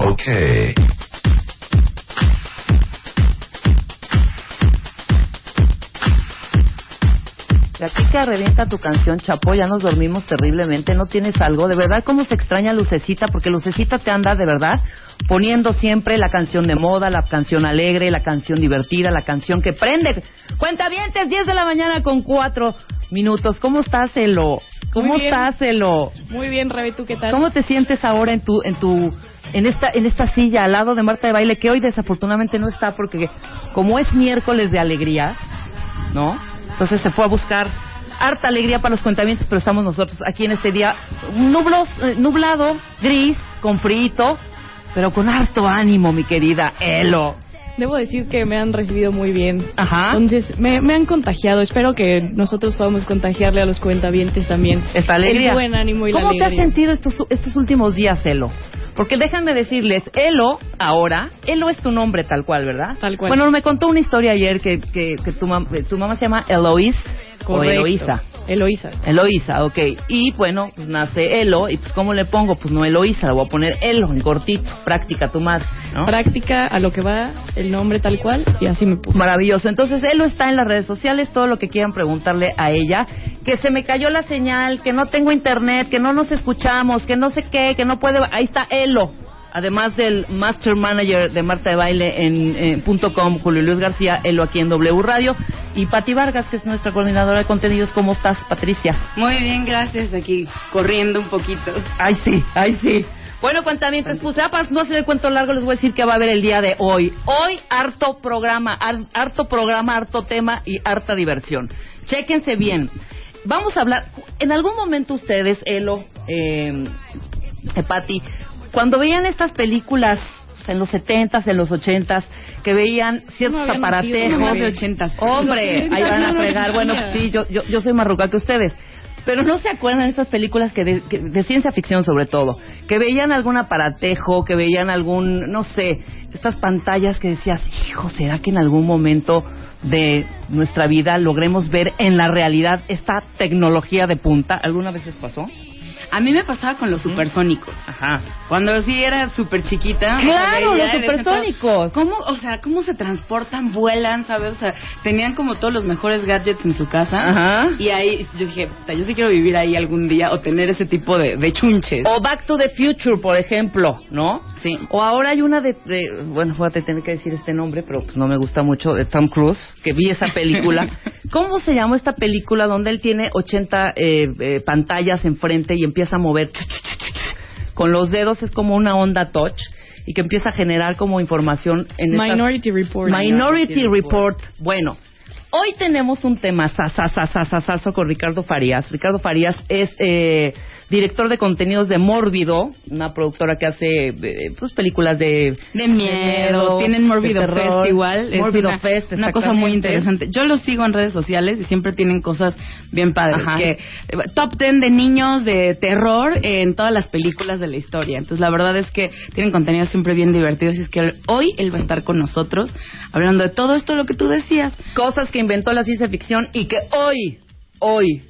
Ok. La chica revienta tu canción, Chapo, ya nos dormimos terriblemente, no tienes algo. De verdad, ¿cómo se extraña Lucecita? Porque Lucecita te anda, de verdad, poniendo siempre la canción de moda, la canción alegre, la canción divertida, la canción que prende. Cuenta bien, 10 de la mañana con 4 minutos. ¿Cómo estás, Elo? ¿Cómo estás, Elo? Muy bien, Rebe, ¿tú qué tal? ¿Cómo te sientes ahora en tu, en tu, en esta, en esta silla al lado de Marta de Baile, que hoy desafortunadamente no está porque como es miércoles de alegría, ¿no? Entonces se fue a buscar harta alegría para los cuentamientos, pero estamos nosotros aquí en este día nublos, eh, nublado, gris, con frito, pero con harto ánimo, mi querida Elo. Debo decir que me han recibido muy bien. Ajá. Entonces, me, me han contagiado. Espero que nosotros podamos contagiarle a los cuentavientes también. Esta alegría. El buen ánimo y la ¿Cómo te alegría. has sentido estos, estos últimos días, Elo? Porque déjenme decirles, Elo, ahora, Elo es tu nombre tal cual, ¿verdad? Tal cual. Bueno, me contó una historia ayer que, que, que tu, mam- tu mamá se llama Eloís o Correcto. Eloísa. Eloísa. Eloísa, ok. Y bueno, pues nace Elo, y pues ¿cómo le pongo? Pues no Eloísa, le voy a poner Elo, en cortito, práctica tu madre, ¿no? Práctica a lo que va el nombre tal cual y así me puse. Maravilloso. Entonces, Elo está en las redes sociales, todo lo que quieran preguntarle a ella, que se me cayó la señal, que no tengo internet, que no nos escuchamos, que no sé qué, que no puede... Ahí está Elo. Además del Master Manager de Marta de Baile en eh, punto .com, Julio Luis García, Elo aquí en W Radio. Y Pati Vargas, que es nuestra coordinadora de contenidos. ¿Cómo estás, Patricia? Muy bien, gracias. Aquí corriendo un poquito. Ay, sí, ay, sí. Bueno, cuentamientos, pues ya para no hacer el cuento largo, les voy a decir que va a haber el día de hoy. Hoy, harto programa, har- harto programa, harto tema y harta diversión. Chéquense bien. Vamos a hablar, en algún momento ustedes, Elo, eh, eh, Pati, cuando veían estas películas en los 70s, en los 80s, que veían ciertos No aparatejos. no de 80s. Hombre, ahí van a fregar. Bueno, pues sí, yo, yo, yo soy más rucal que ustedes. Pero no se acuerdan de estas películas que de, que- de ciencia ficción sobre todo, que veían algún aparatejo, que veían algún, no sé, estas pantallas que decías, hijo, ¿será que en algún momento de nuestra vida logremos ver en la realidad esta tecnología de punta? ¿Alguna vez les pasó? A mí me pasaba con los supersónicos. Ajá. Cuando sí era súper chiquita. Claro, o sea, los supersónicos. ¿Cómo, o sea, cómo se transportan, vuelan, sabes? O sea, tenían como todos los mejores gadgets en su casa. Ajá. Y ahí yo dije, "Puta, yo sí quiero vivir ahí algún día o tener ese tipo de, de chunches. O Back to the Future, por ejemplo, ¿no? Sí. O ahora hay una de, de- bueno, voy a tener que decir este nombre, pero pues no me gusta mucho, de Tom Cruise, que vi esa película. ¿Cómo se llama esta película donde él tiene 80 eh, eh, pantallas enfrente y empieza a mover con los dedos? Es como una onda touch y que empieza a generar como información en estas- Minority Report. Minority Report. Bueno, hoy tenemos un tema sasasasasasaso con Ricardo Farías. Ricardo Farías es eh, director de contenidos de Mórbido, una productora que hace eh, pues películas de De miedo, tienen terror. Fest igual. Mórbido una, Fest, Una cosa muy interesante. Yo los sigo en redes sociales y siempre tienen cosas bien padres. Ajá. Que, eh, top 10 de niños de terror en todas las películas de la historia. Entonces la verdad es que tienen contenidos siempre bien divertidos y es que hoy él va a estar con nosotros hablando de todo esto lo que tú decías. Cosas que inventó la ciencia ficción y que hoy, hoy,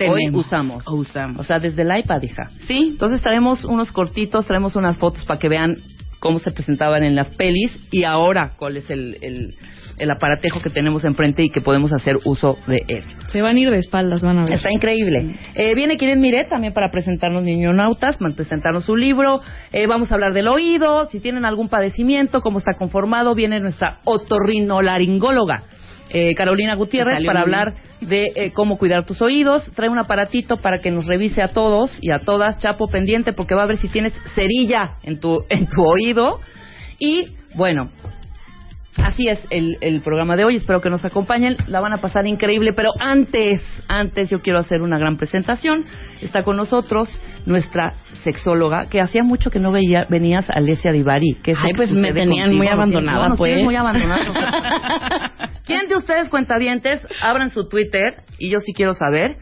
hoy Tenemos. usamos. O usamos. O sea, desde el iPad, hija. Sí, Entonces traemos unos cortitos, traemos unas fotos para que vean cómo se presentaban en las pelis y ahora cuál es el, el, el aparatejo que tenemos enfrente y que podemos hacer uso de él. Se van a ir de espaldas, van a ver. Está increíble. Eh, viene Kiren Miret también para presentarnos Niñonautas, para presentarnos su libro. Eh, vamos a hablar del oído, si tienen algún padecimiento, cómo está conformado. Viene nuestra otorrinolaringóloga, eh, Carolina Gutiérrez, para hablar de eh, cómo cuidar tus oídos. Trae un aparatito para que nos revise a todos y a todas, chapo pendiente, porque va a ver si tienes cerilla en tu, en tu oído. Y bueno, Así es el, el programa de hoy. Espero que nos acompañen. La van a pasar increíble. Pero antes, antes yo quiero hacer una gran presentación. Está con nosotros nuestra sexóloga, que hacía mucho que no veía, venías, Alessia Divari. ¿Qué es Ay, que pues me tenían contigo? muy abandonada, no, pues. muy abandonada. ¿Quién de ustedes, cuentavientes, abran su Twitter? Y yo sí quiero saber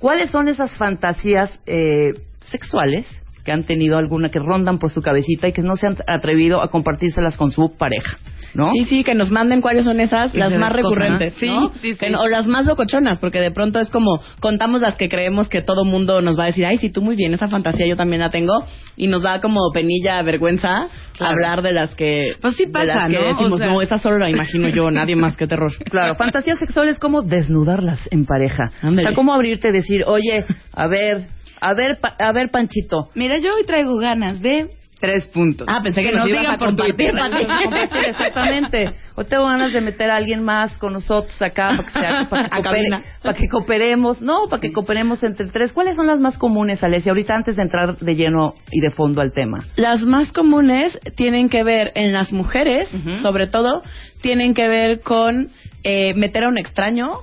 cuáles son esas fantasías eh, sexuales que han tenido alguna que rondan por su cabecita y que no se han atrevido a compartírselas con su pareja, ¿no? Sí, sí, que nos manden cuáles son esas, Y las más recurrentes, ¿no? Sí, ¿no? sí, sí. Que no- o las más locochonas, porque de pronto es como contamos las que creemos que todo mundo nos va a decir, ay, sí, tú muy bien, esa fantasía yo también la tengo, y nos da como penilla, vergüenza Claro. hablar de las que, Pues sí de pasa, las que ¿no? O decimos, sea- no, esa solo la imagino yo, nadie más, qué terror. Claro, fantasías sexuales como desnudarlas en pareja. Ándale. O sea, cómo abrirte y decir, oye, a ver, a ver, pa- a ver, Panchito. Mira, yo hoy traigo ganas de tres puntos. Ah, pensé que, Que nos, nos digan a por compartir. Compartir, Exactamente. O tengo ganas de meter a alguien más con nosotros acá para que, sea- para que, coopere- para que cooperemos. No, para que cooperemos entre tres. ¿Cuáles son las más comunes, Alessia? Ahorita antes de entrar de lleno y de fondo al tema. Las más comunes tienen que ver en las mujeres, sobre todo, tienen que ver con eh, meter a un extraño,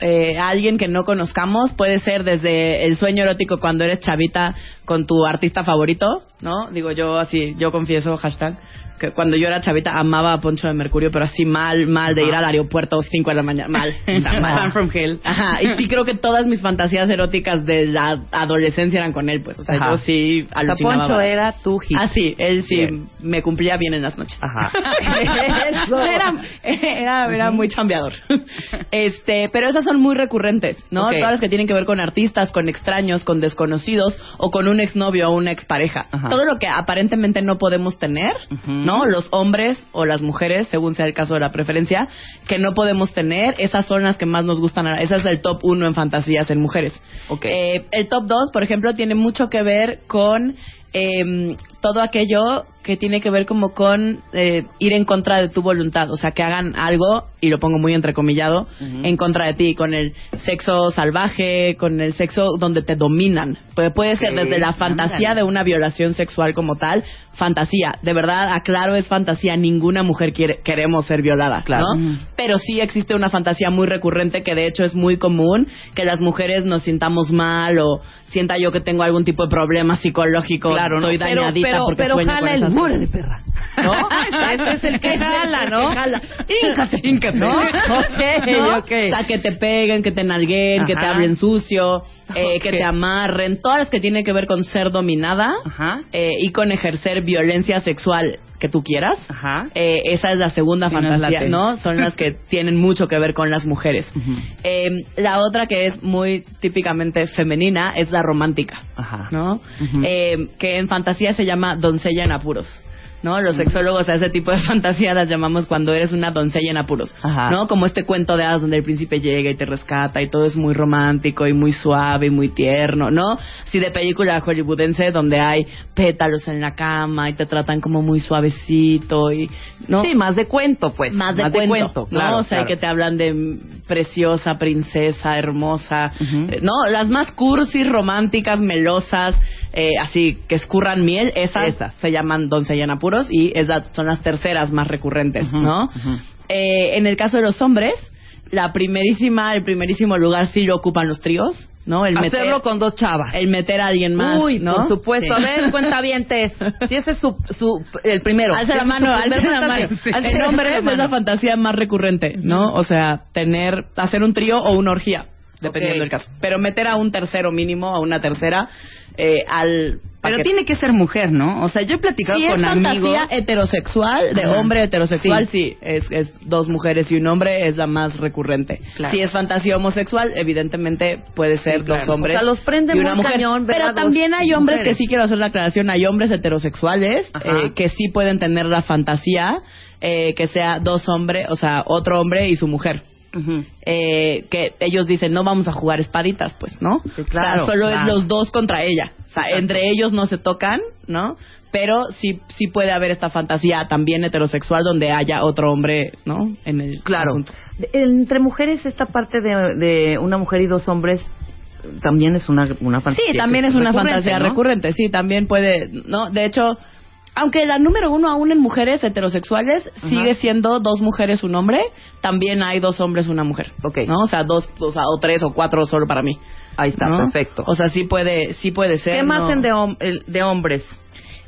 eh, a alguien que no conozcamos. Puede ser desde el sueño erótico cuando eres chavita con tu artista favorito, ¿no? Digo yo así, yo confieso, hashtag, que cuando yo era chavita amaba a Poncho de Mercurio, pero así mal, mal, de ir al aeropuerto 5 de la mañana, mal. Mal. From Hell. Ajá, y sí creo que todas mis fantasías eróticas de la adolescencia eran con él, pues. O sea, Ajá. yo sí alucinaba. Poncho era tu hit. Ah, sí, él sí Bien. me cumplía bien en las noches. Ajá. Era, era, era muy chambeador. Este, pero esas son muy recurrentes, ¿no? Todas las que tienen que ver con artistas, con extraños, con desconocidos o con un exnovio o una expareja. Ajá. Todo lo que aparentemente no podemos tener. ¿no? Los hombres o las mujeres, según sea el caso de la preferencia, que no podemos tener, esas son las que más nos gustan. Esa es el top uno en fantasías en mujeres. Eh, el top 2, por ejemplo, tiene mucho que ver con eh, todo aquello que tiene que ver como con eh, ir en contra de tu voluntad, o sea, que hagan algo, y lo pongo muy entrecomillado, en contra de ti, con el sexo salvaje, con el sexo donde te dominan. Puede, puede ser desde la fantasía de una violación sexual como tal, fantasía, de verdad, aclaro, es fantasía, ninguna mujer quiere, queremos ser violada, Claro. ¿no? Pero sí existe una fantasía muy recurrente que de hecho es muy común que las mujeres nos sintamos mal o sienta yo que tengo algún tipo de problema psicológico, Claro, ¿no? estoy pero, dañadita pero, porque pero sueño con el de perra. ¿No? Este es el que jala, ¿no? Jala. Híncate. ¿No? Ok, ok. O sea, que te peguen, que te nalguen, que te hablen sucio, eh, que te amarren, todas las que tienen que ver con ser dominada Ajá. eh, y con ejercer violencia sexual que tú quieras. Ajá. Eh, esa es la segunda Sí, fantasía. ¿no? Son las que tienen mucho que ver con las mujeres. Eh, la otra que es muy típicamente femenina es la romántica, Ajá. ¿no? Eh, que en fantasía se llama doncella en apuros. ¿No? Los sexólogos a ese tipo de fantasía las llamamos cuando eres una doncella en apuros. Ajá. ¿No? Como este cuento de hadas donde el príncipe llega y te rescata y todo es muy romántico y muy suave y muy tierno, ¿no? Sí, de película hollywoodense donde hay pétalos en la cama y te tratan como muy suavecito y, ¿no? Sí, más de cuento, pues. más de cuento, ¿no? claro, o sea, claro. que te hablan de preciosa, princesa, hermosa, ¿no? Las más cursis, románticas, melosas, eh, así que escurran miel, esas, Esas. se llaman doncella en apuros y esas son las terceras más recurrentes, Ujú, ¿no? ujú. Eh, en el caso de los hombres, la primerísima, el primerísimo lugar sí lo ocupan los tríos, ¿no? El Hacerlo meter, con dos chavas. el meter a alguien más, Uy, ¿no? por supuesto. Sí. A ver, cuenta Si ese es su, su, el primero. Alza la Si mano, alza la mano. Sí. Hombres la es la fantasía más recurrente, ¿no? O sea, tener, hacer un trío o una orgía, dependiendo Ok. del caso. Pero meter a un tercero mínimo, a una tercera, eh, al Pero que- tiene que ser mujer, ¿no? O sea, yo he platicado Si es con fantasía amigos. heterosexual, de Ajá. hombre heterosexual, sí, es, es dos mujeres y un hombre, es la más recurrente. Claro. Si es fantasía homosexual, evidentemente puede ser Sí, claro. dos hombres O sea, los prende y una mujer. cañón Pero también hay hombres mujeres. que sí quiero hacer la aclaración, hay hombres heterosexuales eh, que sí pueden tener la fantasía eh, que sea dos hombres, o sea, otro hombre y su mujer. Eh, que ellos dicen no vamos a jugar espaditas pues no Sí, claro, o sea, solo claro. es los dos contra ella o sea Exacto. entre ellos no se tocan no pero sí sí puede haber esta fantasía también heterosexual donde haya otro hombre no en el Claro. asunto. Entre mujeres, esta parte de, de una mujer y dos hombres también es una, una fantasía. sí también es una fantasía ¿no? recurrente sí también puede no de hecho aunque la número uno aún en mujeres heterosexuales sigue siendo dos mujeres un hombre, también hay dos hombres una mujer. Ok. ¿No? O sea, dos, o, sea, o tres o cuatro solo para mí. Ahí está, ¿no? perfecto. O sea, sí puede, sí puede ser. ¿Qué más ¿no? en de, hom- el- de hombres?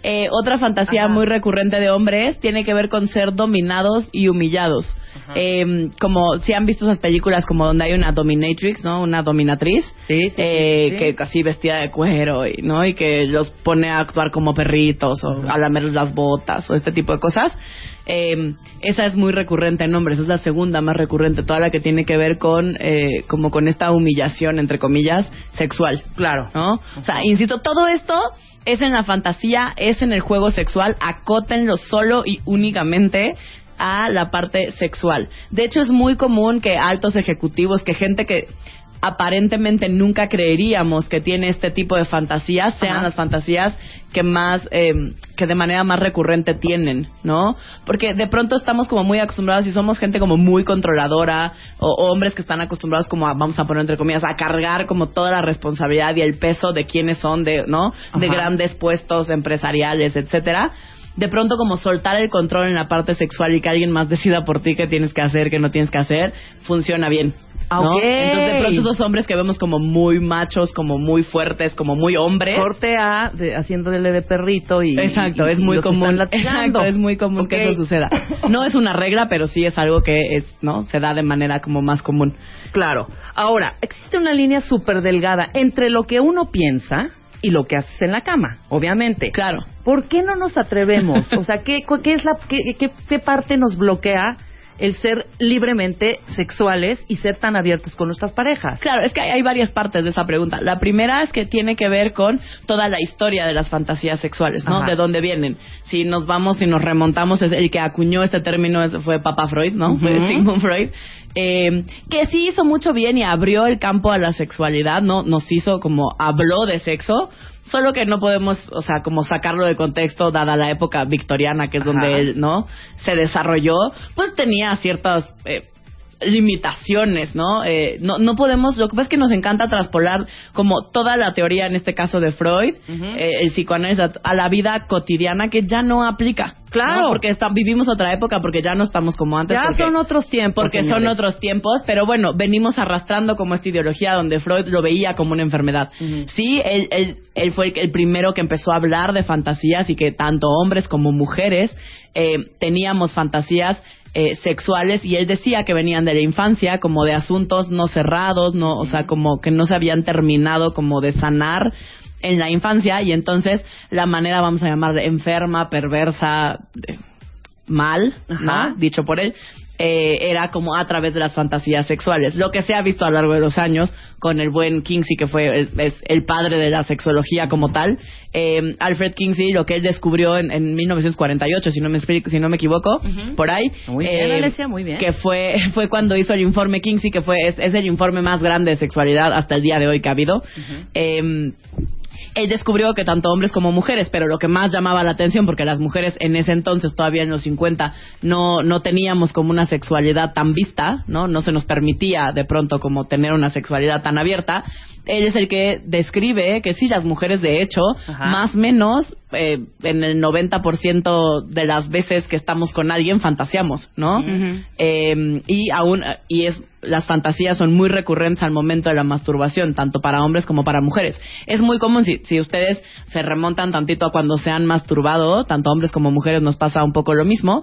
Eh, otra fantasía Ajá. muy recurrente de hombres tiene que ver con ser dominados y humillados. Eh, como si han visto esas películas como donde hay una dominatrix, ¿no? Una dominatriz. Sí, sí, eh, que casi vestida de cuero, y, ¿no? Y que los pone a actuar como perritos o a lamer las botas o este tipo de cosas. Eh, esa es muy recurrente en hombres, es la segunda más recurrente, toda la que tiene que ver con eh, como con esta humillación entre comillas sexual. Claro. ¿no? O sea, insisto, todo esto es en la fantasía, es en el juego sexual, acótenlo solo y únicamente a la parte sexual. De hecho, es muy común que altos ejecutivos, que gente que aparentemente nunca creeríamos que tiene este tipo de fantasías sean Ajá. las fantasías que más eh, que de manera más recurrente tienen, ¿no? Porque de pronto estamos como muy acostumbrados y somos gente como muy controladora o, o hombres que están acostumbrados como a, vamos a poner entre comillas a cargar como toda la responsabilidad y el peso de quiénes son de, ¿no? De grandes puestos empresariales, etcétera. De pronto como soltar el control en la parte sexual y que alguien más decida por ti qué tienes que hacer, qué no tienes que hacer, funciona bien. ¿no? Ok. Entonces de pronto esos hombres que vemos como muy machos, como muy fuertes, como muy hombres. Corte A, de, haciéndole de perrito y... Exacto, y- es y muy común. Exacto, es muy común que eso suceda. No es una regla, pero sí es algo que es, ¿no? Se da de manera como más común. Claro. Ahora, existe una línea súper delgada entre lo que uno piensa y lo que haces en la cama, obviamente. Claro. ¿Por qué no nos atrevemos? O sea, ¿qué, qué es la, qué, qué- qué parte nos bloquea el ser libremente sexuales y ser tan abiertos con nuestras parejas? Claro, es que hay, hay varias partes de esa pregunta. La primera es que tiene que ver con toda la historia de las fantasías sexuales, ¿no? Ajá. De dónde vienen. Si nos vamos y nos remontamos, es el que acuñó este término fue Papa Freud, ¿no? Fue. Sigmund Freud. Eh, que sí hizo mucho bien y abrió el campo a la sexualidad, ¿no? Nos hizo como habló de sexo, solo que no podemos, o sea, como sacarlo de contexto dada la época victoriana, que es Ajá. donde él, ¿no? Se desarrolló, pues tenía ciertas eh, limitaciones, ¿no? Eh, no no podemos, lo que pasa es que nos encanta traspolar como toda la teoría, en este caso de Freud, eh, el psicoanálisis, a, la vida cotidiana que ya no aplica. Claro. ¿no? Porque está- vivimos otra época, porque ya no estamos como antes. Ya porque- son otros tiempos. porque son otros tiempos, pero bueno, venimos arrastrando como esta ideología donde Freud lo veía como una enfermedad. Ujú. Sí, él, él, él fue el, el primero que empezó a hablar de fantasías y que tanto hombres como mujeres eh, teníamos fantasías eh, sexuales y él decía que venían de la infancia como de asuntos no cerrados, no, o sea, como que no se habían terminado como de sanar en la infancia y entonces la manera vamos a llamarle enferma, perversa, eh, mal, dicho por él, eh, era como a través de las fantasías sexuales. Lo que se ha visto a lo largo de los años con el buen Kingsley, que fue el, es el padre de la sexología como tal. Eh, Alfred Kingsley, lo que él descubrió en, en 1948, si no me, explico- si no me equivoco, por ahí. eh, Muy bien, Alessia, muy bien. Que fue, fue cuando hizo el informe Kingsley, que fue es, es el informe más grande de sexualidad hasta el día de hoy que ha habido. Eh, él descubrió que tanto hombres como mujeres, pero lo que más llamaba la atención, porque las mujeres en ese entonces, todavía en los 50, no, no teníamos como una sexualidad tan vista, ¿no? No se nos permitía de pronto como tener una sexualidad tan abierta. Él es el que describe que sí, las mujeres de hecho, Ajá. más o menos, eh, en el 90% de las veces que estamos con alguien fantaseamos, ¿no? Eh, y aún y es las fantasías son muy recurrentes al momento de la masturbación tanto para hombres como para mujeres es muy común si, si ustedes se remontan tantito a cuando se han masturbado tanto hombres como mujeres nos pasa un poco lo mismo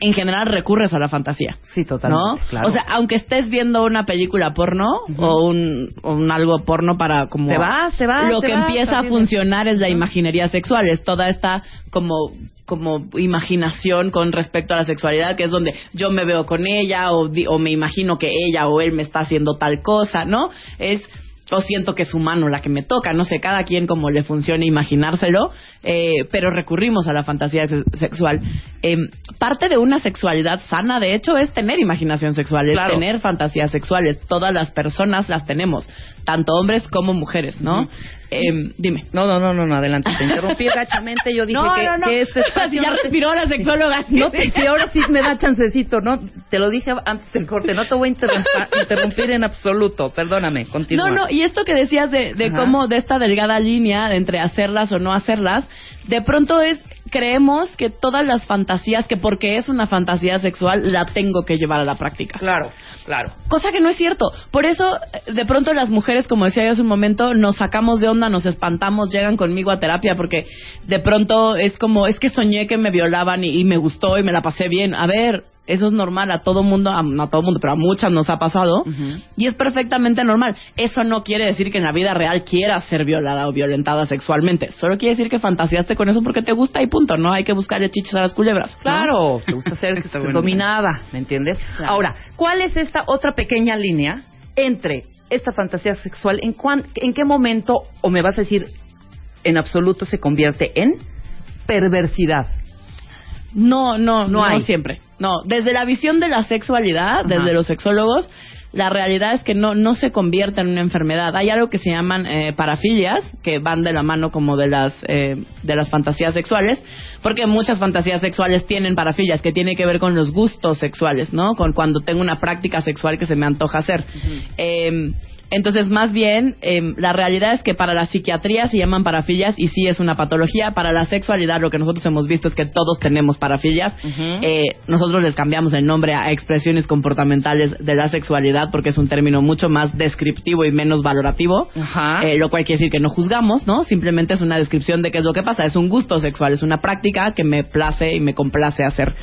en general recurres a la fantasía. Sí, totalmente. ¿No? claro. O sea, aunque estés viendo una película porno o, un, o un algo porno para como... Te vas, te vas, Lo que empieza a funcionar es la imaginería sexual, es toda esta como como imaginación con respecto a la sexualidad, que es donde yo me veo con ella o, o me imagino que ella o él me está haciendo tal cosa, ¿no? Es o siento que es humano la que me toca, no sé, cada quien como le funcione imaginárselo, eh, pero recurrimos a la fantasía se- sexual. Eh, parte de una sexualidad sana, de hecho, es tener imaginación sexual, es Claro. tener fantasías sexuales. Todas las personas las tenemos, tanto hombres como mujeres, ¿no? Eh, dime. No, no, no, no, no, adelante. Te interrumpí gachamente. Yo dije No, que, no, no. que este espacio. Ya respiró la sexóloga. No te, si ahora sí me da chancecito, ¿no? Te lo dije antes del corte. No te voy a interrumpir en absoluto. Perdóname, continúa. No, no, y esto que decías de, de Ajá. cómo de esta delgada línea de entre hacerlas o no hacerlas, de pronto es, creemos que todas las fantasías, que porque es una fantasía sexual, la tengo que llevar a la práctica. Claro, claro. Cosa que no es cierto. Por eso, de pronto las mujeres, como decía yo hace un momento, nos sacamos de onda, nos espantamos, llegan conmigo a terapia porque de pronto es como, es que soñé que me violaban y, y me gustó y me la pasé bien. A ver, eso es normal, a todo mundo, a- no a todo mundo, pero a muchas nos ha pasado y es perfectamente normal. Eso no quiere decir que en la vida real quieras ser violada o violentada sexualmente. Solo quiere decir que fantaseaste con eso porque te gusta y punto. No hay que buscarle chichos a las culebras. ¿no? Claro, te gusta ser dominada, ¿me entiendes? Claro. Ahora, ¿cuál es esta otra pequeña línea entre esta fantasía sexual? ¿En, cuán- en qué momento, o me vas a decir, en absoluto se convierte en perversidad? No, no, No no, hay. siempre. No, desde la visión de la sexualidad, Ajá. desde los sexólogos, la realidad es que no, no se convierte en una enfermedad. Hay algo que se llaman eh, parafilias, que van de la mano como de las, eh, de las fantasías sexuales, porque muchas fantasías sexuales tienen parafilias, que tiene que ver con los gustos sexuales, ¿no? Con cuando tengo una práctica sexual que se me antoja hacer. Eh, entonces, más bien, eh, la realidad es que para la psiquiatría se llaman parafilias y sí es una patología. Para la sexualidad, lo que nosotros hemos visto es que todos tenemos parafilias. Eh, nosotros les cambiamos el nombre a expresiones comportamentales de la sexualidad porque es un término mucho más descriptivo y menos valorativo. Ajá. Eh, lo cual quiere decir que no juzgamos, ¿no? Simplemente es una descripción de qué es lo que pasa. Es un gusto sexual, es una práctica que me place y me complace hacer.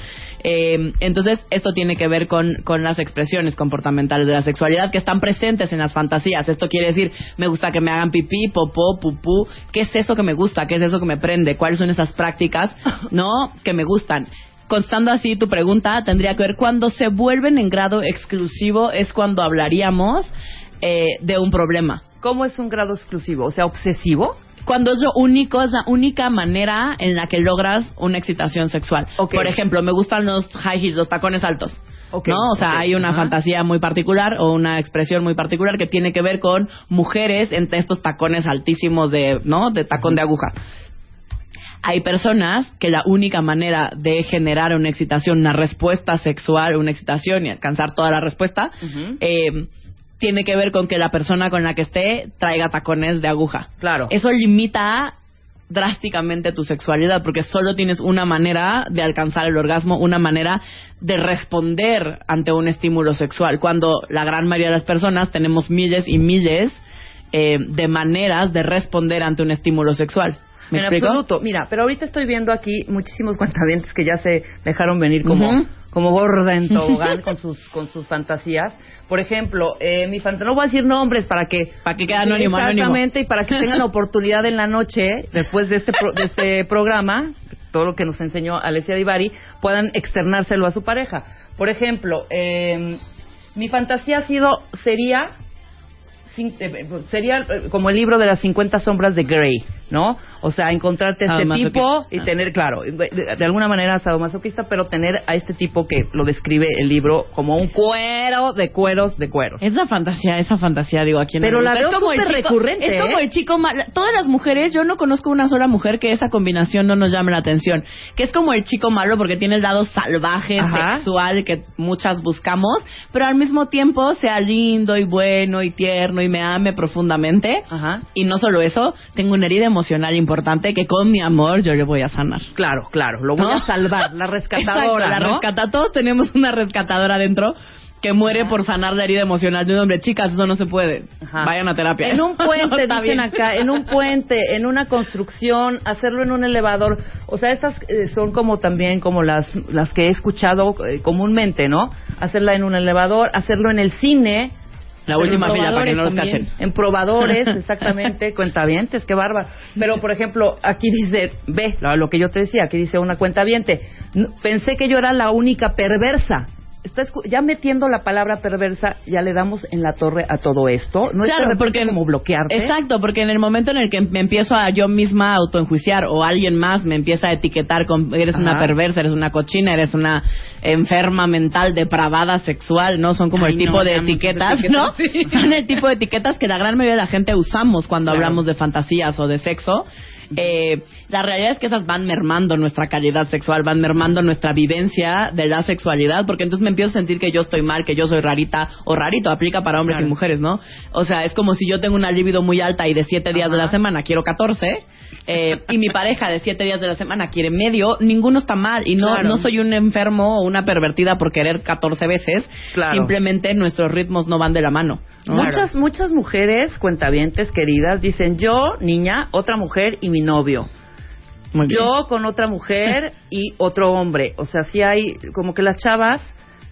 Eh, entonces, esto tiene que ver con, con las expresiones comportamentales de la sexualidad que están presentes en las fantasías. Esto quiere decir, me gusta que me hagan pipí, popó, pupú. ¿Qué es eso que me gusta? ¿Qué es eso que me prende? ¿Cuáles son esas prácticas, no? Que me gustan. Constando así tu pregunta, tendría que ver cuando se vuelven en grado exclusivo es cuando hablaríamos eh, de un problema. ¿Cómo es un grado exclusivo? O sea, obsesivo. Cuando es lo único, es la única manera en la que logras una excitación sexual. Por ejemplo, me gustan los high heels, los tacones altos. ¿No? O sea, hay una fantasía muy particular o una expresión muy particular que tiene que ver con mujeres entre estos tacones altísimos de, ¿no? De tacón de aguja. Hay personas que la única manera de generar una excitación, una respuesta sexual, una excitación y alcanzar toda la respuesta, eh, tiene que ver con que la persona con la que esté traiga tacones de aguja. Claro. Eso limita drásticamente tu sexualidad porque solo tienes una manera de alcanzar el orgasmo, una manera de responder ante un estímulo sexual, cuando la gran mayoría de las personas tenemos miles y miles eh, de maneras de responder ante un estímulo sexual. ¿Me en explico? absoluto. Mira, pero ahorita estoy viendo aquí muchísimos cuentavientes que ya se dejaron venir como. Como gorda en tobogán con sus, con sus fantasías. Por ejemplo, eh, mi fantasía, no voy a decir nombres para que... Para que quede anónimo, anónimo. Exactamente, y para que tengan oportunidad en la noche, después de este, pro- de este programa, todo lo que nos enseñó Alessia Divari, puedan externárselo a su pareja. Por ejemplo, eh, mi fantasía ha sido, sería eh, sería eh, como el libro de las 50 sombras de Grey, ¿no? O sea, encontrarte a este tipo y Ah. tener, claro, de, alguna manera sadomasoquista, pero tener a este tipo que lo describe el libro como un cuero de cueros de cueros. Esa fantasía, esa fantasía, digo, aquí en Pero la veo Es como el chico- recurrente, Es como ¿eh? el chico malo. Todas las mujeres, yo no conozco una sola mujer que esa combinación no nos llame la atención. Que es como el chico malo porque tiene el lado salvaje, Ajá. sexual que muchas buscamos, pero al mismo tiempo sea lindo y bueno y tierno y me ame profundamente. Ajá. Y no solo eso, tengo una herida emocional importante que con mi amor yo le voy a sanar. Claro, claro, lo voy ¿No? a salvar, la rescatadora, Exacto, la ¿no? rescata. Todos tenemos una rescatadora dentro que muere por sanar la herida emocional de un hombre. Chicas, eso no se puede. Ajá. Vayan a terapia. En un puente, Está dicen acá, en un puente, en una construcción, hacerlo en un elevador. O sea, estas eh, son como también como las, las que he escuchado eh, comúnmente, ¿no? Hacerla en un elevador, hacerlo en el cine. La última fila para que no los cachen. En probadores, exactamente, cuentavientes, qué bárbaro. Pero, por ejemplo, aquí dice, ve, lo, lo que yo te decía, aquí dice una cuentaviente. Pensé que yo era la única perversa. Está ya metiendo la palabra perversa, ya le damos en la torre a todo esto. No es claro, repente porque como bloquearte. Exacto, porque en el momento en el que me empiezo a yo misma a autoenjuiciar o alguien más me empieza a etiquetar con eres una perversa, eres una cochina, eres una enferma mental, depravada sexual, ¿no? Son como Ay, el tipo no, de etiquetas, etiquetas, ¿no? sí. Son el tipo de etiquetas que la gran mayoría de la gente usamos cuando Claro. hablamos de fantasías o de sexo. Eh, la realidad es que esas van mermando nuestra calidad sexual, van mermando nuestra vivencia de la sexualidad, porque entonces me empiezo a sentir que yo estoy mal, que yo soy rarita o rarito, aplica para hombres Claro. y mujeres, ¿no? O sea, es como si yo tengo una libido muy alta y de siete días de la semana quiero 14, eh, y mi pareja de siete días de la semana quiere medio, ninguno está mal, y no, Claro. no soy un enfermo o una pervertida por querer 14 veces, Claro. simplemente nuestros ritmos no van de la mano. ¿no? Muchas, muchas mujeres, cuentavientes queridas, dicen yo, niña, otra mujer y mi novio. Muy bien. Yo con otra mujer y otro hombre. O sea, sí hay como que las chavas,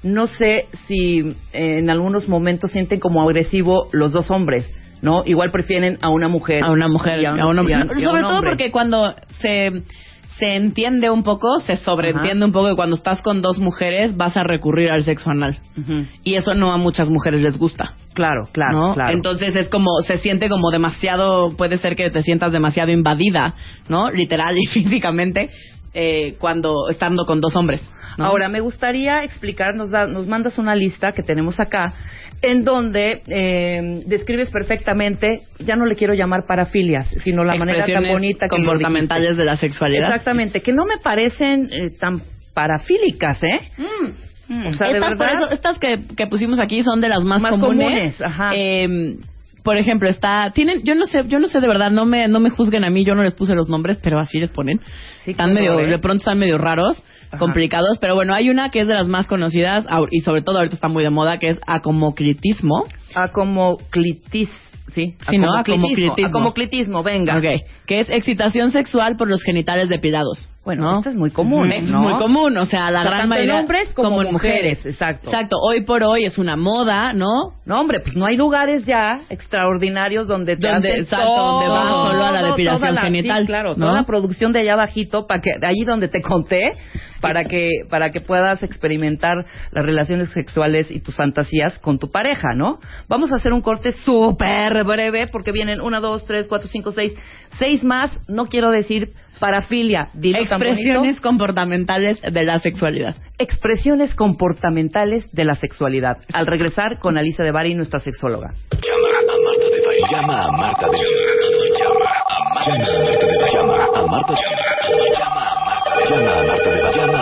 no sé si eh, en algunos momentos sienten como agresivo los dos hombres, ¿no? Igual prefieren a una mujer. a una mujer, y a un y a- No, y a sobre todo porque cuando se se entiende un poco, se sobreentiende Ajá. un poco que cuando estás con dos mujeres vas a recurrir al sexo anal. Y eso no a muchas mujeres les gusta. Claro, claro, ¿no? claro. Entonces es como, se siente como demasiado, puede ser que te sientas demasiado invadida, ¿no? Literal y físicamente, eh, cuando estando con dos hombres. ¿no? Ahora, me gustaría explicar, nos, da- nos mandas una lista que tenemos acá, en donde eh, describes perfectamente, ya no le quiero llamar parafilias, sino la manera tan bonita que comportamentales de la sexualidad. Exactamente, que no me parecen eh, tan parafílicas, ¿eh? Mm. O sea, de estas, por verdad. eso- estas que, que pusimos aquí son de las más, Más comunes. comunes, ajá. Eh, por ejemplo, está, tienen, yo no sé, yo no sé de verdad, no me, no me juzguen a mí, yo no les puse los nombres, pero así les ponen. Sí, están medio, ¿eh? de pronto están medio raros, Ajá. complicados, pero bueno, hay una que es de las más conocidas y sobre todo ahorita está muy de moda, que es acomoclitismo. A como clitis, sí, acomoclitismo, Acomoclitismo. venga. Que es excitación sexual por los genitales depilados. Bueno, ¿no? esto es muy común, Es ¿no? muy común, o sea, la O sea, gran tanto en mayoría hombres como en mujeres, exacto. Exacto, hoy por hoy es una moda, ¿no? No, hombre, pues no hay lugares ya extraordinarios donde te Donde- hacen exacto, todo, donde vas solo a la depilación la- genital, sí, claro, ¿no? toda la producción de allá abajito, para que, ahí donde te conté, para que, para que puedas experimentar las relaciones sexuales y tus fantasías con tu pareja, ¿no? Vamos a hacer un corte súper breve, porque vienen una, dos, tres, cuatro, cinco, seis, seis más, no quiero decir parafilia, dilo tan bonito. Expresiones comportamentales de la sexualidad. expresiones comportamentales de la sexualidad. Al regresar con Alicia de Bari, nuestra sexóloga. Llama a Marta de Baile. Llama a Marta de Baile. Llama a Marta de Baile. Llama a Marta de Baile. Llama a Marta de Baile. Llama a Marta de Baile. Llama a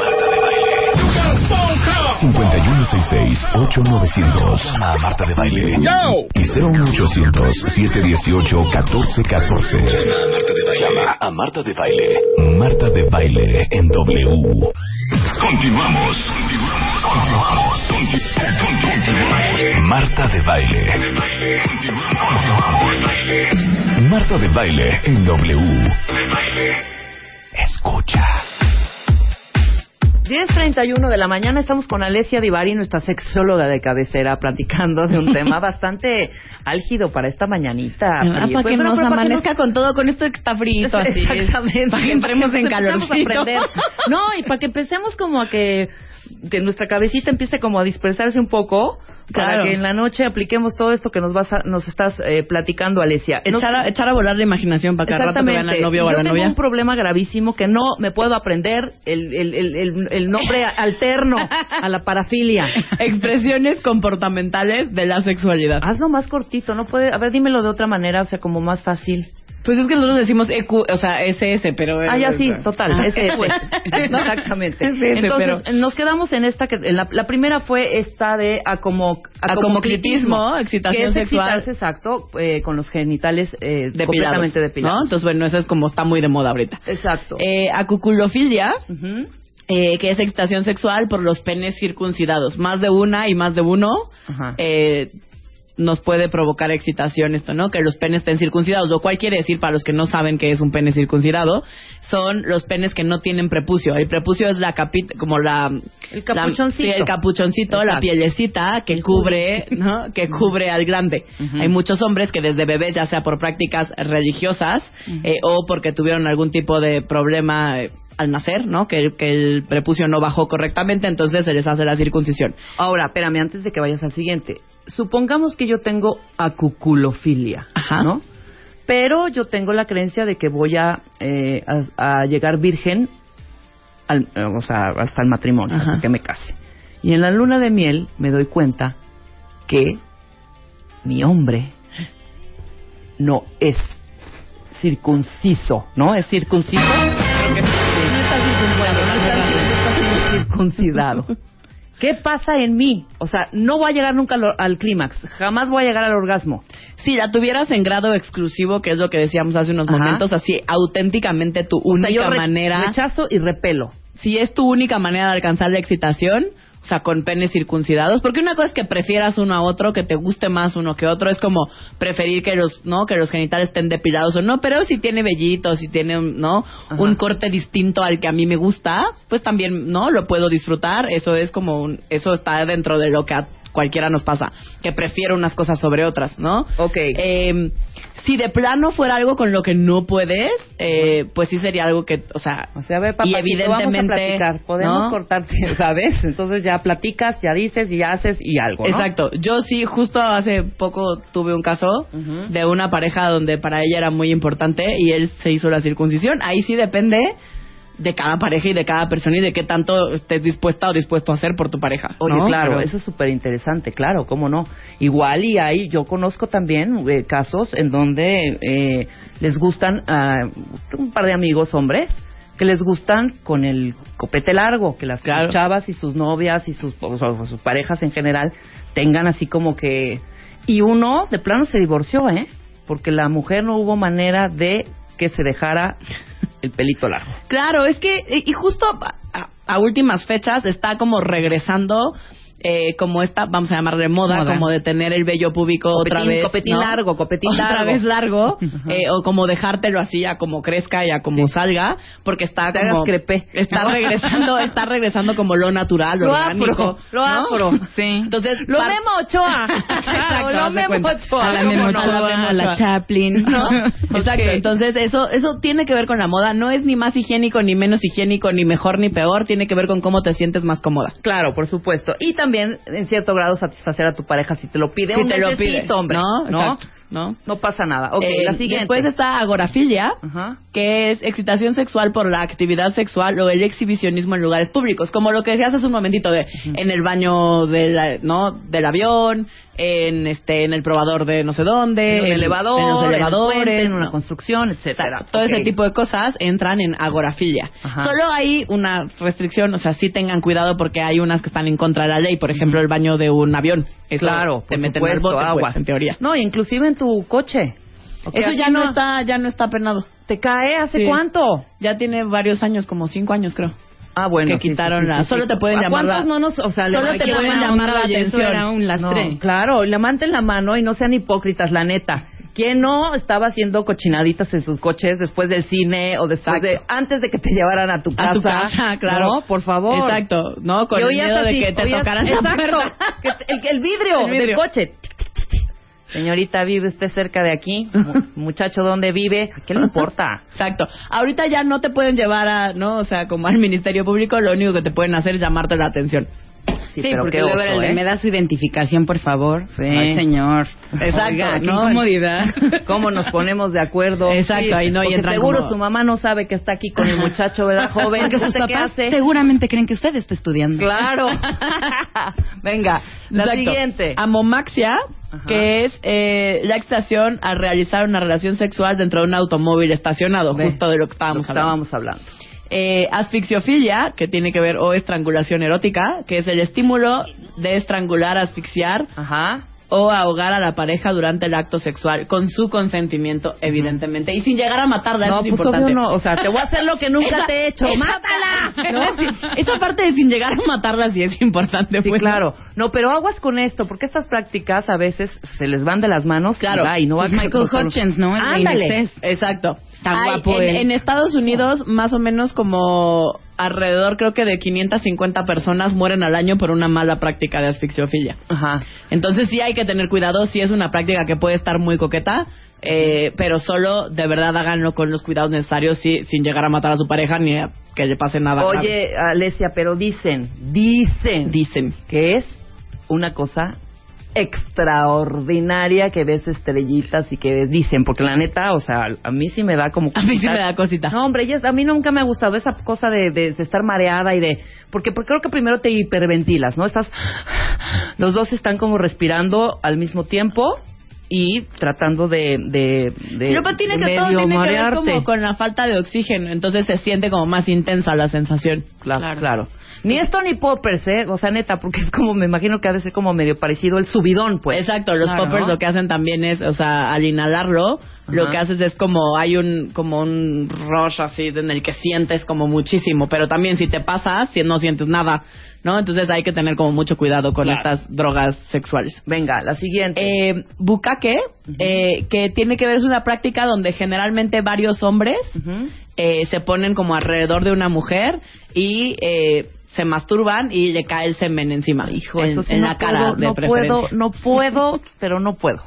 Marta de Baile. 5166-8900. Llama a Marta de Baile. Y 01800-718-1414. Llama a Marta de Baile. Llama a Marta de Baile. Marta de Baile en W. Continuamos. Continuamos. Marta de Baile. Marta de Baile en W. Escucha. 10.31 de la mañana estamos con Alessia Divari, nuestra sexóloga de cabecera, platicando de un tema bastante álgido para esta mañanita. Ah, Pri. para Pues, que bueno, nos que amanezca con todo, con esto que está así. Exactamente. Para que entremos en aprender. No, y para que empecemos como a que, que nuestra cabecita empiece como a dispersarse un poco. Para que en la noche apliquemos todo esto que nos vas a- nos estás eh, platicando, Alesia. Echar a, echar a volar la imaginación para que al rato que vean al novio o a Yo la tengo novia. un problema gravísimo que no me puedo aprender el, el, el, el, el nombre alterno a la parafilia. Expresiones comportamentales de la sexualidad. Hazlo más cortito, no puede. A ver, dímelo de otra manera, o sea, como más fácil. Pues es que nosotros decimos EQ, o sea, SS, pero... Ah, ya sí, total, ah, ese es. pues. Exactamente. Ese, Entonces, pero- nos quedamos en esta que en la, la primera fue esta de acomo, Acomoclitismo, excitación que es sexual. excitarse, exacto, eh, con los genitales eh, Depilados, completamente ¿no? depilados. Entonces, bueno, eso es como está muy de moda ahorita. Exacto. Eh, acuculofilia Ujú. eh, que es excitación sexual por los penes circuncidados. Más de una y más de uno Ajá. eh, nos puede provocar excitación esto, ¿no? Que los penes estén circuncidados. Lo cual quiere decir, para los que no saben qué es un pene circuncidado, son los penes que no tienen prepucio. El prepucio es la capita, como la... El capuchoncito. la- sí, el capuchoncito, la pielecita que cubre, ¿no? Que cubre al grande. Hay muchos hombres que desde bebés, ya sea por prácticas religiosas eh, o porque tuvieron algún tipo de problema eh, al nacer, ¿no? Que, el- que el prepucio no bajó correctamente, entonces se les hace la circuncisión. Ahora, espérame, antes de que vayas al siguiente. Supongamos que yo tengo acuculofilia, Ajá. ¿no? Pero yo tengo la creencia de que voy a, eh, a, a llegar virgen, al, eh, o sea, hasta el matrimonio, hasta que me case. Y en la luna de miel me doy cuenta que mi hombre no es circunciso, ¿no? Es circunciso. No está circuncidado, no está- está circuncidado. ¿Qué pasa en mí? O sea, no voy a llegar nunca al, al clímax, jamás voy a llegar al orgasmo. Si la tuvieras en grado exclusivo, que es lo que decíamos hace unos Ajá. momentos, así auténticamente tu O sea, única yo re- manera, rechazo y repelo. si es tu única manera de alcanzar la excitación, o sea, con penes circuncidados, porque una cosa es que prefieras uno a otro, que te guste más uno que otro, es como preferir que los, ¿no? Que los genitales estén depilados o no, pero si tiene vellitos, si tiene, un, ¿no? Ajá. Un corte distinto al que a mí me gusta, pues también, ¿no? Lo puedo disfrutar, eso es como un, eso está dentro de lo que a cualquiera nos pasa, que prefiero unas cosas sobre otras, ¿no? Ok. Eh, si de plano fuera algo con lo que no puedes, eh, pues sí sería algo que, o sea, O sea, a ver, papá, y evidentemente, vamos a platicar. Podemos ¿no? cortarte, ¿sabes? Entonces ya platicas, ya dices y ya haces y algo, ¿no? Exacto. Yo sí, justo hace poco tuve un caso de una pareja donde para ella era muy importante y él se hizo la circuncisión. Ahí sí depende de cada pareja y de cada persona y de qué tanto estés dispuesta o dispuesto a hacer por tu pareja. Oye, ¿no? claro, Pero- eso es súper interesante, claro, cómo no. Igual y hay, yo conozco también eh, casos en donde eh, les gustan a un par de amigos hombres que les gustan con el copete largo, que las Claro. chavas y sus novias y sus, o sus parejas en general tengan así como que... Y uno de plano se divorció, ¿eh? Porque la mujer no hubo manera de que se dejara el pelito largo. Claro, es que, y justo a- a últimas fechas está como regresando. Eh, como esta, vamos a llamarle moda, Moda. como de tener el vello púbico otra vez. copetín ¿no? largo, copetín otra largo. vez largo, eh, o como dejártelo así a como crezca y a como salga, porque está Te como. crepé. Está regresando, está regresando como lo natural, lo, Lo orgánico. afro, lo ¿no? afro. Sí. Entonces, Lo par- Memo Ochoa. Exacto, lo de Memo. Ochoa. a la ¿cómo Memo no? Ochoa, a la. Chaplin. ¿no? Exacto. Entonces, eso, eso tiene que ver con la moda. No es ni más higiénico, ni menos higiénico, ni mejor, ni peor. Tiene que ver con cómo te sientes más cómoda. Claro, por supuesto. Y también, en cierto grado, satisfacer a tu pareja si te lo pide. Si un te lo pide. hombre. ¿No? ¿No? Exacto. ¿No? No pasa nada. Ok, Eh, la siguiente. Después está agorafilia, que es excitación sexual por la actividad sexual o el exhibicionismo en lugares públicos, como lo que decías hace un momentito de en el baño del, ¿no? del avión, en este en el probador de no sé dónde, En un elevador, en los en elevadores, puente, en una construcción, etcétera. Todo Ok. ese tipo de cosas entran en agorafilia. Ajá. Solo hay una restricción, o sea, sí tengan cuidado porque hay unas que están en contra de la ley, por ejemplo, el baño de un avión. Eso claro, te meten bote, pues, aguas. en teoría. No, inclusive en tu coche. Eso ya no está ya no está penado. ¿Te cae hace Sí. cuánto? Ya tiene varios años, como cinco años creo. Ah, bueno. Que sí, quitaron sí, la- sí, solo sí. te pueden ¿A llamar la- ¿Cuántos no nos, o sea, le- Solo te pueden llamar la atención. era un lastre. No, claro, levanten la mano y no sean hipócritas, la neta. ¿Quién no estaba haciendo cochinaditas en sus coches después del cine o después de antes de que te llevaran a tu casa? A tu casa, claro. No, por favor. Exacto, ¿no? Con el miedo de así, que te tocaran la Exacto. puerta. Que el, el vidrio, El vidrio. del coche. Señorita, ¿vive usted cerca de aquí? Mu- Muchacho, ¿dónde vive? ¿A qué le importa? Exacto. Ahorita ya no te pueden llevar a, ¿no? O sea, como al Ministerio Público, lo único que te pueden hacer es llamarte la atención. Sí, Sí, pero porque qué luego oso, ¿eh? me da su identificación, por favor. Sí. Ay, señor. Exacto, Oiga, qué ¿no? incomodidad. ¿Cómo nos ponemos de acuerdo? Exacto, ahí no, y Porque seguro como- su mamá no sabe que está aquí con el muchacho, ¿verdad, joven? Porque sus ¿Usted qué papás hace? seguramente creen que usted está estudiando. Claro. Venga, la Exacto. siguiente. Amomaxia, Ajá. que es eh, la excitación al realizar una relación sexual dentro de un automóvil estacionado, Ve, justo de lo que Lo estábamos que hablando. estábamos hablando. Eh, asfixiofilia, que tiene que ver, o estrangulación erótica, que es el estímulo de estrangular, asfixiar Ajá. o ahogar a la pareja durante el acto sexual, con su consentimiento, evidentemente, y sin llegar a matarla, No, eso es pues importante. obvio no. O sea, te voy a hacer lo que nunca Esa- te he hecho. ¡Mátala! Esa parte de sin llegar a matarla sí es importante. Sí, pues, claro. No, pero aguas con esto, porque estas prácticas a veces se les van de las manos. Claro. Y, va, y no va Michael Hutchins, ¿no? El Ándale. Exacto. Tan Hay- guapo en, Estados Unidos, más o menos como alrededor, creo que de 550 personas mueren al año por una mala práctica de asfixiofilia. Ajá. Entonces sí hay que tener cuidado, sí es una práctica que puede estar muy coqueta, eh, pero solo de verdad háganlo con los cuidados necesarios, sí, sin llegar a matar a su pareja ni a que le pase nada. grave. Oye, Alesia, pero dicen, dicen, dicen. que es una cosa extraordinaria que ves estrellitas y que ves, dicen, porque la neta, o sea, a mí sí me da como... A mí sí cosita. me da cosita. No, hombre, a mí nunca me ha gustado esa cosa de, de- de estar mareada y de... Porque, porque creo que primero te hiperventilas, ¿no? Estás... Los dos están como respirando al mismo tiempo y tratando de... de, de Sí, tiene que todo tiene que ver como con la falta de oxígeno, entonces se siente como más intensa la sensación. Claro, claro. Ni esto ni poppers, ¿eh? O sea, neta, porque es como, me imagino que ha de ser como medio parecido el subidón, pues. Exacto, los Claro, poppers lo que hacen también es, o sea, al inhalarlo, lo Ajá. que haces es como hay un como un rush así en el que sientes como muchísimo, pero también si te pasa, si no sientes nada, ¿no? Entonces hay que tener como mucho cuidado con Claro. estas drogas sexuales. Venga, la siguiente. Eh, bucaque, eh, que tiene que ver, es una práctica donde generalmente varios hombres Ujú. eh, se ponen como alrededor de una mujer y eh, se masturban y le cae el semen encima. Hijo, en, eso sí en no la cara puedo, de no preferencia. puedo, no puedo, pero no puedo.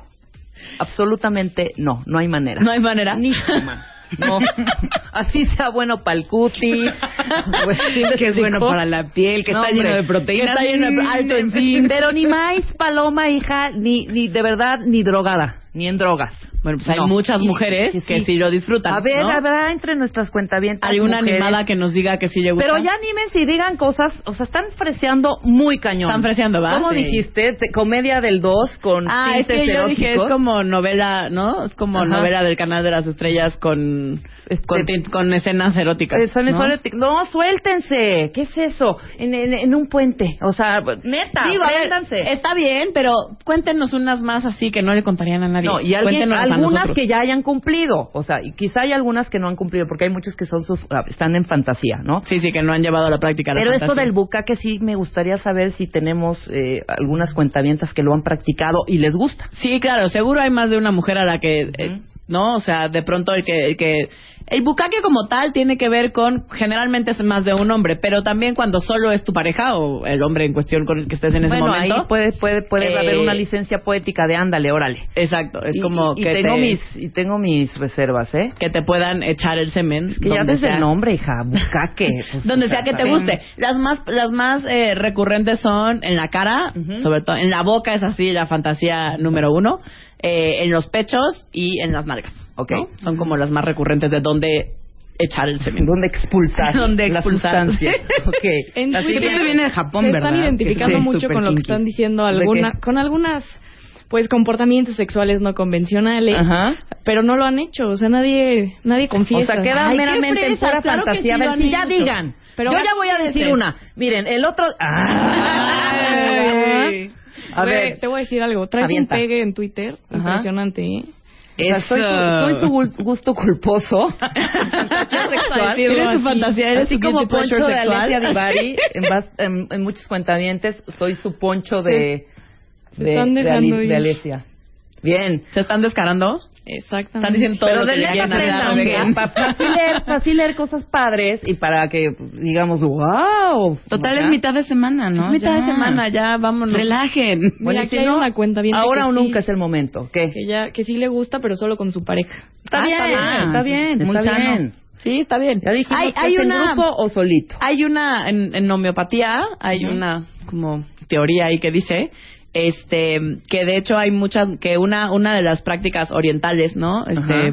Absolutamente no, no hay manera. No hay manera. Ni forma. No. Así sea bueno para el cutis. pues, que es bueno para la piel, que No, está hombre, lleno de proteínas. que está lleno de- alto en zinc. Pero ni maíz, paloma, hija, ni, ni de verdad, ni drogada, ni en drogas. Bueno, pues hay No. muchas Y- mujeres que sí lo disfrutan. A ver, ¿no? habrá entre nuestras cuentavientas ¿Alguna mujeres? animada que nos diga que sí le gusta? Pero ya animen si digan cosas, o sea, están freseando muy cañón. Están freseando, ¿va? ¿Cómo Sí. dijiste? Te- comedia del 2 con Ah, es tintes que yo dije, es como novela, ¿no? Es como Ajá. novela del canal de las estrellas con, con, tin- con escenas eróticas. Eh, son- ¿no? son eróticos. No, suéltense. ¿Qué es eso? En, en- en un puente. O sea, neta, Digo, ver, está bien, pero cuéntenos unas más así que no le contarían a nadie. No, y alguien- algunas que ya hayan cumplido. O sea, y quizá hay algunas que no han cumplido, porque hay muchos que son sus, ah, están en fantasía, ¿no? Sí, sí, que no han llevado a la práctica la Pero esto fantasía. del bucaque sí me gustaría saber si tenemos eh, algunas cuentavientas que lo han practicado y les gusta. Sí, claro, seguro hay más de una mujer a la que, eh. ¿No? O sea, de pronto el que, el que... El bucaque como tal tiene que ver con, generalmente es más de un hombre, pero también cuando solo es tu pareja o el hombre en cuestión con el que estés en ese bueno, momento. ahí puede, puede, puede Eh, haber una licencia poética de ándale, órale. Exacto, es Y- como y, que, tengo te, mis y tengo mis reservas, ¿eh? que te puedan echar el semen. Que ya donde desde sea. el nombre, hija, bucaque. pues, donde sea que te guste. Las más las más eh, recurrentes son en la cara, sobre todo en la boca es así la fantasía número uno, eh, en los pechos y en las nalgas. Ok. ¿no? Son como las más recurrentes de donde echar el semen. ¿Dónde expulsar? ¿Dónde la expulsar? sustancia? Ok. En La Twitter viene de Japón, se ¿verdad? están identificando Sí, mucho con lo que están diciendo ¿De alguna, con algunas pues comportamientos sexuales no convencionales, Ajá. pero no lo han hecho, o sea, nadie nadie O confiesa. sea, queda Ay, meramente en pura claro fantasía. sí a ver, si ya hecho. digan. Pero Yo ya voy a decir una. Miren, el otro... Ay. A Güey, ver, te voy a decir algo, traes Avienta. un pegue en Twitter Ajá. impresionante, ¿eh? o sea, soy, su, soy su gul- gusto culposo. Sexual. Eres su así. fantasía, eres Así su como Poncho de sexual. Alesia Divari, en, bas- en- en muchos cuentavientes, soy su Poncho de, Se de, están de dejando Ali- ir. de Alesia. Bien. ¿Se están descarando? Exactamente. Están diciendo todo Pero lo de que le neta quieran hacer a aprendan, Becky. que pa- para así leer, así leer cosas padres y para que digamos, wow. Total es mitad de semana, ¿no? Es mitad de Ya. semana, ya vámonos. Relajen. Mira, Bueno, si no, una cuenta bien ahora o sí. nunca es el momento. ¿Qué? que ya que sí le gusta, pero solo con su pareja. Está Ah, bien, está bien. está bien, Muy está sano. bien. Sí, está bien. Ya dijimos hay, que hay es en una grupo o solito. hay una en, en homeopatía hay Ujú. una como teoría ahí que dice este que de hecho hay muchas que una una de las prácticas orientales no este Ajá.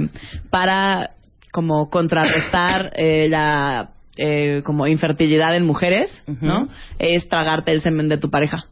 para como contrarrestar eh, la eh, como infertilidad en mujeres no es tragarte el semen de tu pareja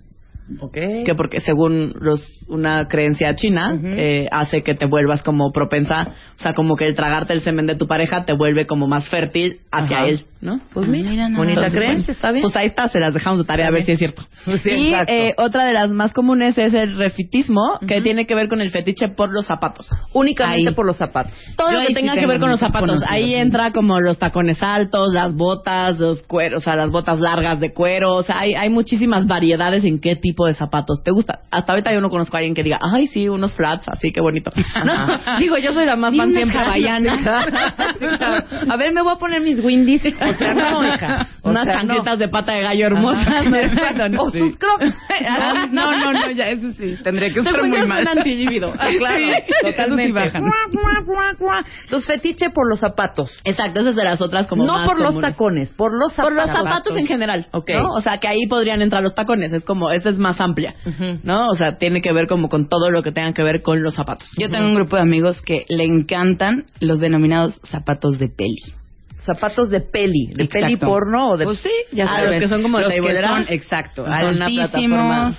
Ok. que porque según los una creencia china Ujú. eh, hace que te vuelvas como propensa, o sea, como que el tragarte el semen de tu pareja te vuelve como más fértil hacia Ajá. él, ¿no? Pues Ah, mira, mira nada bonita más. creencia, está bien. Pues ahí está, se las dejamos de tarea a ver si es cierto. Sí, y eh, otra de las más comunes es el refitismo, que tiene que ver con el fetiche por los zapatos. Únicamente Ahí. por los zapatos. Todo Yo lo que sí tenga que tengo ver con los zapatos. Ahí sí. entra como los tacones altos, las botas, los cueros, o sea, las botas largas de cuero. O sea, hay, hay muchísimas variedades en qué tipo de zapatos te gusta. Hasta ahorita yo no conozco a alguien que diga, ay, sí, unos flats, así que bonito. No, digo, yo soy la más fan siempre. hawaiana. A ver, me voy a poner mis windies. O sea, no, hija. O Unas sea, chanquetas de pata de gallo hermosas. ¿no? No, O sus crocs. Ah, No, no, no, ya, eso sí. Tendría que estar muy mal. suena antillibido. Claro, totalmente. Sí bajan. Entonces, fetiche por los zapatos. Exacto, esas de las otras como no más por los comunes. tacones, por los Por zapatos. los zapatos en general, Ok. ¿no? O sea, que ahí podrían entrar los tacones, es como, esa es más amplia, Ujú. ¿no? O sea, tiene que ver como con todo lo que tenga que ver con los zapatos. Yo tengo un grupo de amigos que le encantan los denominados zapatos de peli. Zapatos de peli, de Exacto. peli porno o de... Pues sí, ya Ah, sabes. los que son como los de que son, exacto, altísimos.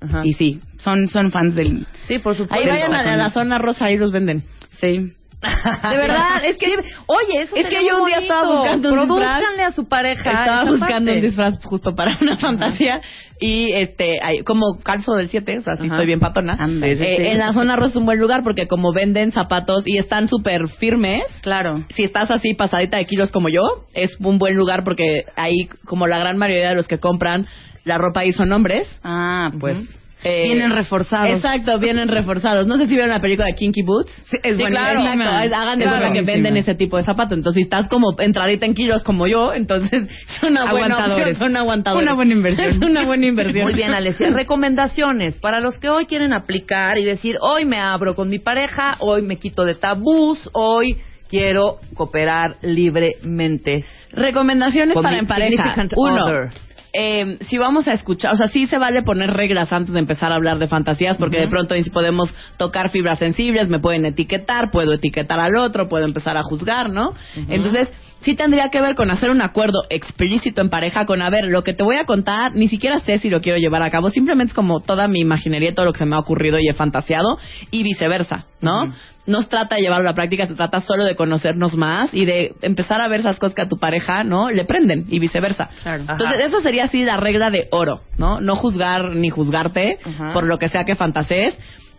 Ajá. Y sí, son, son fans del... Sí, por supuesto. Ahí vayan a la, a la zona rosa, ahí los venden. Sí. De verdad, es que, oye, eso Es que yo un día estaba buscando un Produzcanle a su pareja. Estaba buscando parte. un disfraz justo para una fantasía y este como calzo del 7, o sea, sí Ajá. estoy bien patona. Eh, En la zona rosa es un buen lugar porque como venden zapatos y están súper firmes, Claro. si estás así pasadita de kilos como yo, es un buen lugar porque ahí, como la gran mayoría de los que compran la ropa ahí son hombres. Ah, pues. Eh, Vienen reforzados. Exacto, vienen reforzados. No sé si vieron la película de Kinky Boots. Sí, es Sí, claro, exacto. Hagan de Es cuenta que buenísima. venden ese tipo de zapatos. Entonces, si estás como entradita en kilos como yo, entonces es una buena Aguantadores. opción, son aguantadores. Una buena inversión. Es una buena inversión. Muy bien, Alessia. Recomendaciones para los que hoy quieren aplicar y decir, hoy me abro con mi pareja, hoy me quito de tabús, hoy quiero cooperar libremente. Recomendaciones Con para mi en pareja. significant Uno, other. Eh, si vamos a escuchar, o sea, sí se vale poner reglas antes de empezar a hablar de fantasías, porque de pronto podemos tocar fibras sensibles, me pueden etiquetar, puedo etiquetar al otro, puedo empezar a juzgar, ¿no? Entonces, sí tendría que ver con hacer un acuerdo explícito en pareja con, a ver, lo que te voy a contar, ni siquiera sé si lo quiero llevar a cabo, simplemente es como toda mi imaginería, todo lo que se me ha ocurrido y he fantaseado, y viceversa, ¿no? No se trata de llevarlo a la práctica, se trata solo de conocernos más y de empezar a ver esas cosas que a tu pareja, ¿no? Le prenden y viceversa. Claro. Entonces, esa sería así la regla de oro, ¿no? No juzgar ni juzgarte por lo que sea que fantasees.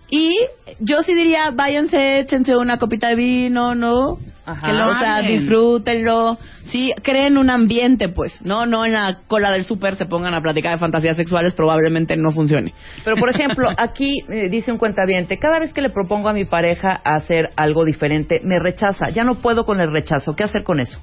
Y yo sí diría, váyanse, échense una copita de vino, ¿no? Ajá. Que lo- o sea, disfrútenlo. Sí, creen un ambiente, pues. No, no en la cola del súper se pongan a platicar de fantasías sexuales, probablemente no funcione. Pero, por ejemplo, aquí eh, dice un cuentaviente, cada vez que le propongo a mi pareja hacer algo diferente, me rechaza. Ya no puedo con el rechazo. ¿Qué hacer con eso?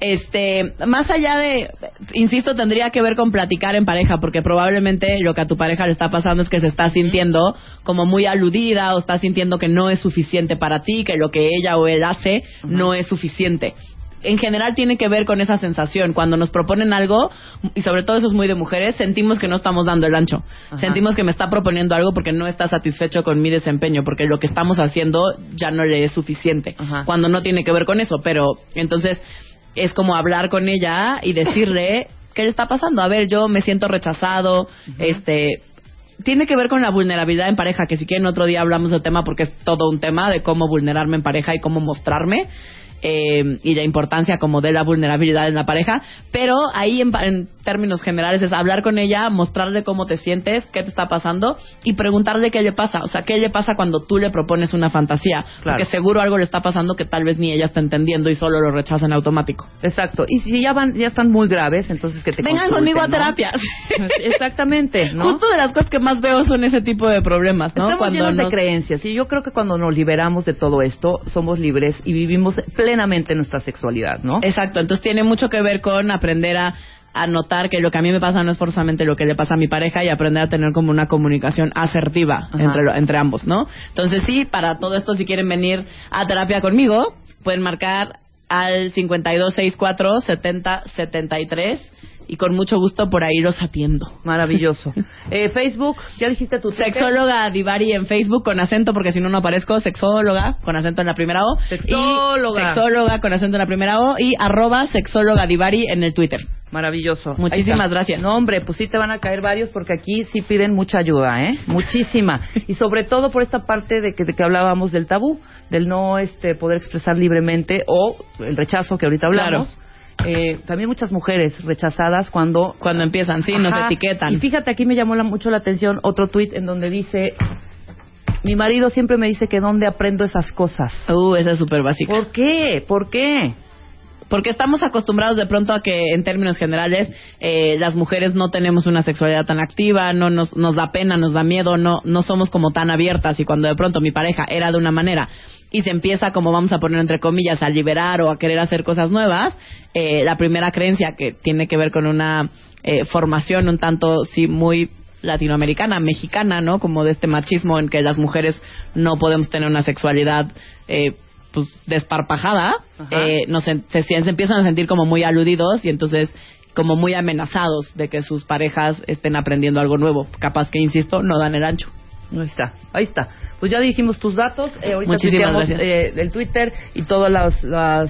Este, más allá de, insisto, tendría que ver con platicar en pareja, porque probablemente lo que a tu pareja le está pasando es que se está sintiendo como muy aludida o está sintiendo que no es suficiente para ti, que lo que ella o él hace no es suficiente. En general tiene que ver con esa sensación. Cuando nos proponen algo, y sobre todo eso es muy de mujeres, sentimos que no estamos dando el ancho. Ajá. Sentimos que me está proponiendo algo porque no está satisfecho con mi desempeño, porque lo que estamos haciendo ya no le es suficiente. Ajá. Cuando no tiene que ver con eso, pero entonces es como hablar con ella y decirle qué le está pasando. A ver, yo me siento rechazado, este tiene que ver con la vulnerabilidad en pareja, que si quieren otro día hablamos del tema porque es todo un tema de cómo vulnerarme en pareja y cómo mostrarme. Eh, y la importancia como de la vulnerabilidad en la pareja, pero ahí en, en términos generales es hablar con ella, mostrarle cómo te sientes, qué te está pasando y preguntarle qué le pasa, o sea, qué le pasa cuando tú le propones una fantasía, Claro. porque seguro algo le está pasando que tal vez ni ella está entendiendo y solo lo rechaza en automático. Exacto. Y si ya van, ya están muy graves, entonces que te Vengan conmigo a terapia. Exactamente, ¿no? Justo de las cosas que más veo son ese tipo de problemas, ¿no? Estamos llenos de creencias y yo creo que cuando nos liberamos de todo esto, somos libres y vivimos plenamente nuestra sexualidad, ¿no? Exacto, entonces tiene mucho que ver con aprender a, a notar que lo que a mí me pasa no es forzosamente lo que le pasa a mi pareja y aprender a tener como una comunicación asertiva Ajá. entre, lo- entre ambos, ¿no? Entonces sí, para todo esto, si quieren venir a terapia conmigo, pueden marcar al 5264 7073 y con mucho gusto por ahí los atiendo. Maravilloso. Eh, Facebook, ¿ya dijiste tu Twitter? Sexóloga Divari en Facebook con acento, porque si no, no aparezco. Sexóloga con acento en la primera O. Sexóloga. Y sexóloga con acento en la primera O. Y arroba sexóloga Divari en el Twitter. Maravilloso. Muchísimas gracias. No, hombre, pues sí te van a caer varios porque aquí sí piden mucha ayuda, ¿eh? Muchísima. y sobre todo por esta parte de que, de que hablábamos del tabú, del no este poder expresar libremente o el rechazo que ahorita hablamos. Eh, también muchas mujeres rechazadas cuando Cuando empiezan, sí, nos etiquetan. Y fíjate, aquí me llamó la- mucho la atención otro tuit en donde dice, mi marido siempre me dice que dónde aprendo esas cosas. Uh, esa es súper básica. ¿Por qué? ¿Por qué? Porque estamos acostumbrados de pronto a que, en términos generales, eh, las mujeres no tenemos una sexualidad tan activa, no nos, nos da pena, nos da miedo, no, no somos como tan abiertas. Y cuando de pronto mi pareja era de una manera y se empieza, como vamos a poner entre comillas, a liberar o a querer hacer cosas nuevas, eh, la primera creencia que tiene que ver con una eh, formación un tanto, sí, muy latinoamericana, mexicana, ¿no? Como de este machismo en que las mujeres no podemos tener una sexualidad eh, pues desparpajada, eh, nos se empiezan a sentir como muy aludidos y entonces como muy amenazados de que sus parejas estén aprendiendo algo nuevo. Capaz que, insisto, no dan el ancho. Ahí está, ahí está. Pues ya dijimos tus datos. eh, ahorita Muchísimas eh, el Twitter y todos los,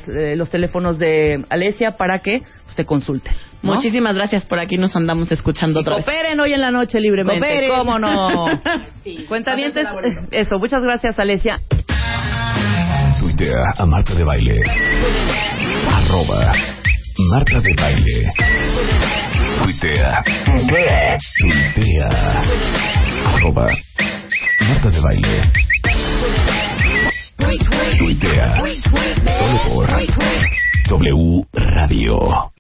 eh, los teléfonos de Alesia para que pues, te consulten. ¿no? Muchísimas gracias por aquí, nos andamos escuchando Y otra vez. cooperen hoy en la noche libremente. Cooperen. ¿Cómo no? Cuentavientes, eso. Muchas gracias, Alesia. Tuitea a Marta de Baile. Arroba Marta de Baile. Tuitea. Tuitea. Arroba Marta de Baile. Tuitea. Solo por W Radio.